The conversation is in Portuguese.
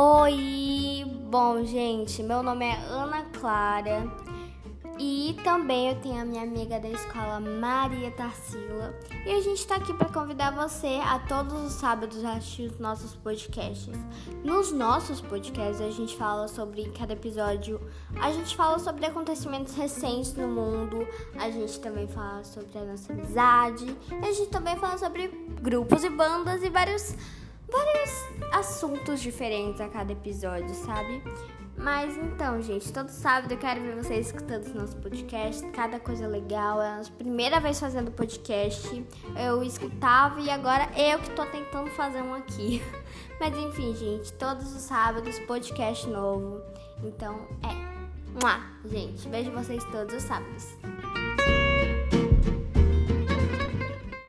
Oi! Bom, gente, meu nome é Ana Clara e também eu tenho a minha amiga da escola Maria Tarsila e a gente está aqui para convidar você a todos os sábados a assistir os nossos podcasts. Nos nossos podcasts a gente fala sobre cada episódio, a gente fala sobre acontecimentos recentes no mundo, a gente também fala sobre a nossa amizade, a gente também fala sobre grupos e bandas e vários vários assuntos diferentes a cada episódio, sabe? Mas então, gente, todo sábado eu quero ver vocês escutando os nossos podcasts, cada coisa legal. É a nossa primeira vez fazendo podcast. Eu escutava e agora eu que tô tentando fazer um aqui. Mas enfim, gente, todos os sábados podcast novo. Então, é. Mua, gente, vejo vocês todos os sábados.